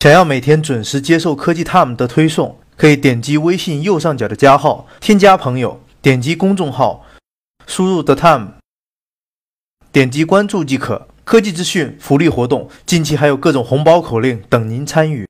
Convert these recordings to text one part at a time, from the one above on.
想要每天准时接受科技 Time 的推送，可以点击微信右上角的加号，添加朋友，点击公众号，输入 The Time，点击关注即可。科技资讯、福利活动，近期还有各种红包口令等您参与。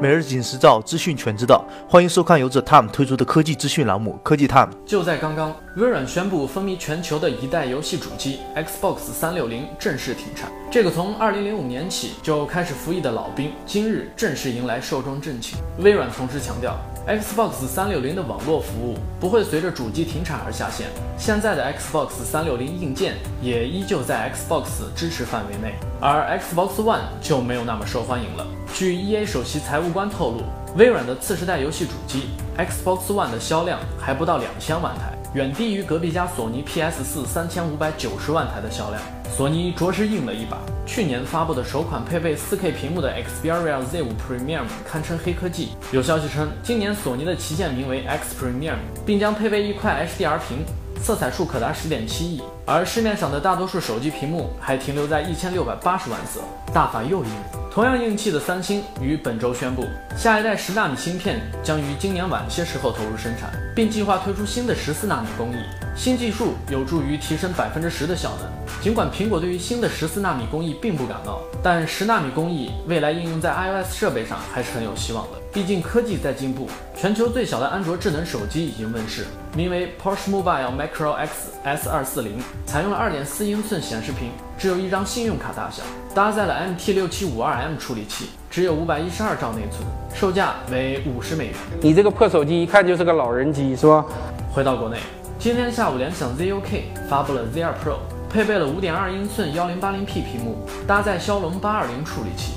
每日紧时照，资讯全知道。欢迎收看由 The Time 推出的科技资讯栏目《科技 Time》。就在刚刚，微软宣布风靡全球的一代游戏主机 Xbox 三六零正式停产。这个从二零零五年起就开始服役的老兵，今日正式迎来寿终正寝。微软同时强调，Xbox 三六零的网络服务不会随着主机停产而下线。现在的 Xbox 三六零硬件也依旧在 Xbox 支持范围内，而 Xbox One 就没有那么受欢迎了。据 EA 首席财务官透露，微软的次时代游戏主机 Xbox One 的销量还不到两千万台，远低于隔壁家索尼 PS4 三千五百九十万台的销量。索尼着实硬了一把，去年发布的首款配备 4K 屏幕的 Xperia Z5 Premium 堪称黑科技。有消息称，今年索尼的旗舰名为 X Premium，并将配备一块 HDR 屏。色彩数可达十点七亿，而市面上的大多数手机屏幕还停留在一千六百八十万色，大法又硬。同样硬气的三星于本周宣布，下一代十纳米芯片将于今年晚些时候投入生产，并计划推出新的十四纳米工艺。新技术有助于提升百分之十的效能。尽管苹果对于新的十四纳米工艺并不感冒，但十纳米工艺未来应用在 iOS 设备上还是很有希望的。毕竟科技在进步，全球最小的安卓智能手机已经问世，名为 Porsche Mobile Micro X S240，采用了2.4英寸显示屏，只有一张信用卡大小，搭载了 MT 六七五二 MT6752M 处理器，只有512兆内存，售价为五十美元。你这个破手机一看就是个老人机，是吧？回到国内，今天下午联想 ZUK 发布了 Z2 Pro，配备了5.2英寸 1080P 屏幕，搭载骁龙820处理器。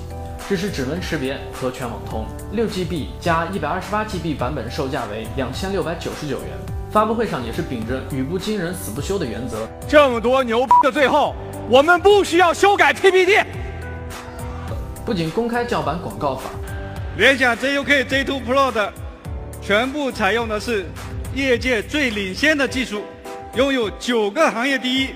支持指纹识别和全网通，六 GB 加一百二十八 GB 版本售价为两千六百九十九元。发布会上也是秉着语不惊人死不休的原则，这么多牛逼的最后，我们不需要修改 PPT。不仅公开叫板广告法，联想 ZUK Z2 Pro 的全部采用的是业界最领先的技术，拥有九个行业第一。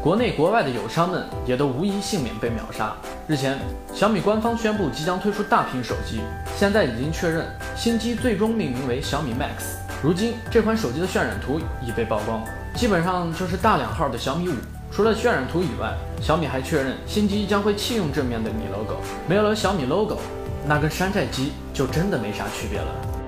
国内国外的友商们也都无一幸免被秒杀。日前，小米官方宣布即将推出大屏手机，现在已经确认新机最终命名为小米 Max。如今，这款手机的渲染图已被曝光，基本上就是大两号的小米五。除了渲染图以外，小米还确认新机将会弃用正面的米 logo。没有了小米 logo，那跟山寨机就真的没啥区别了。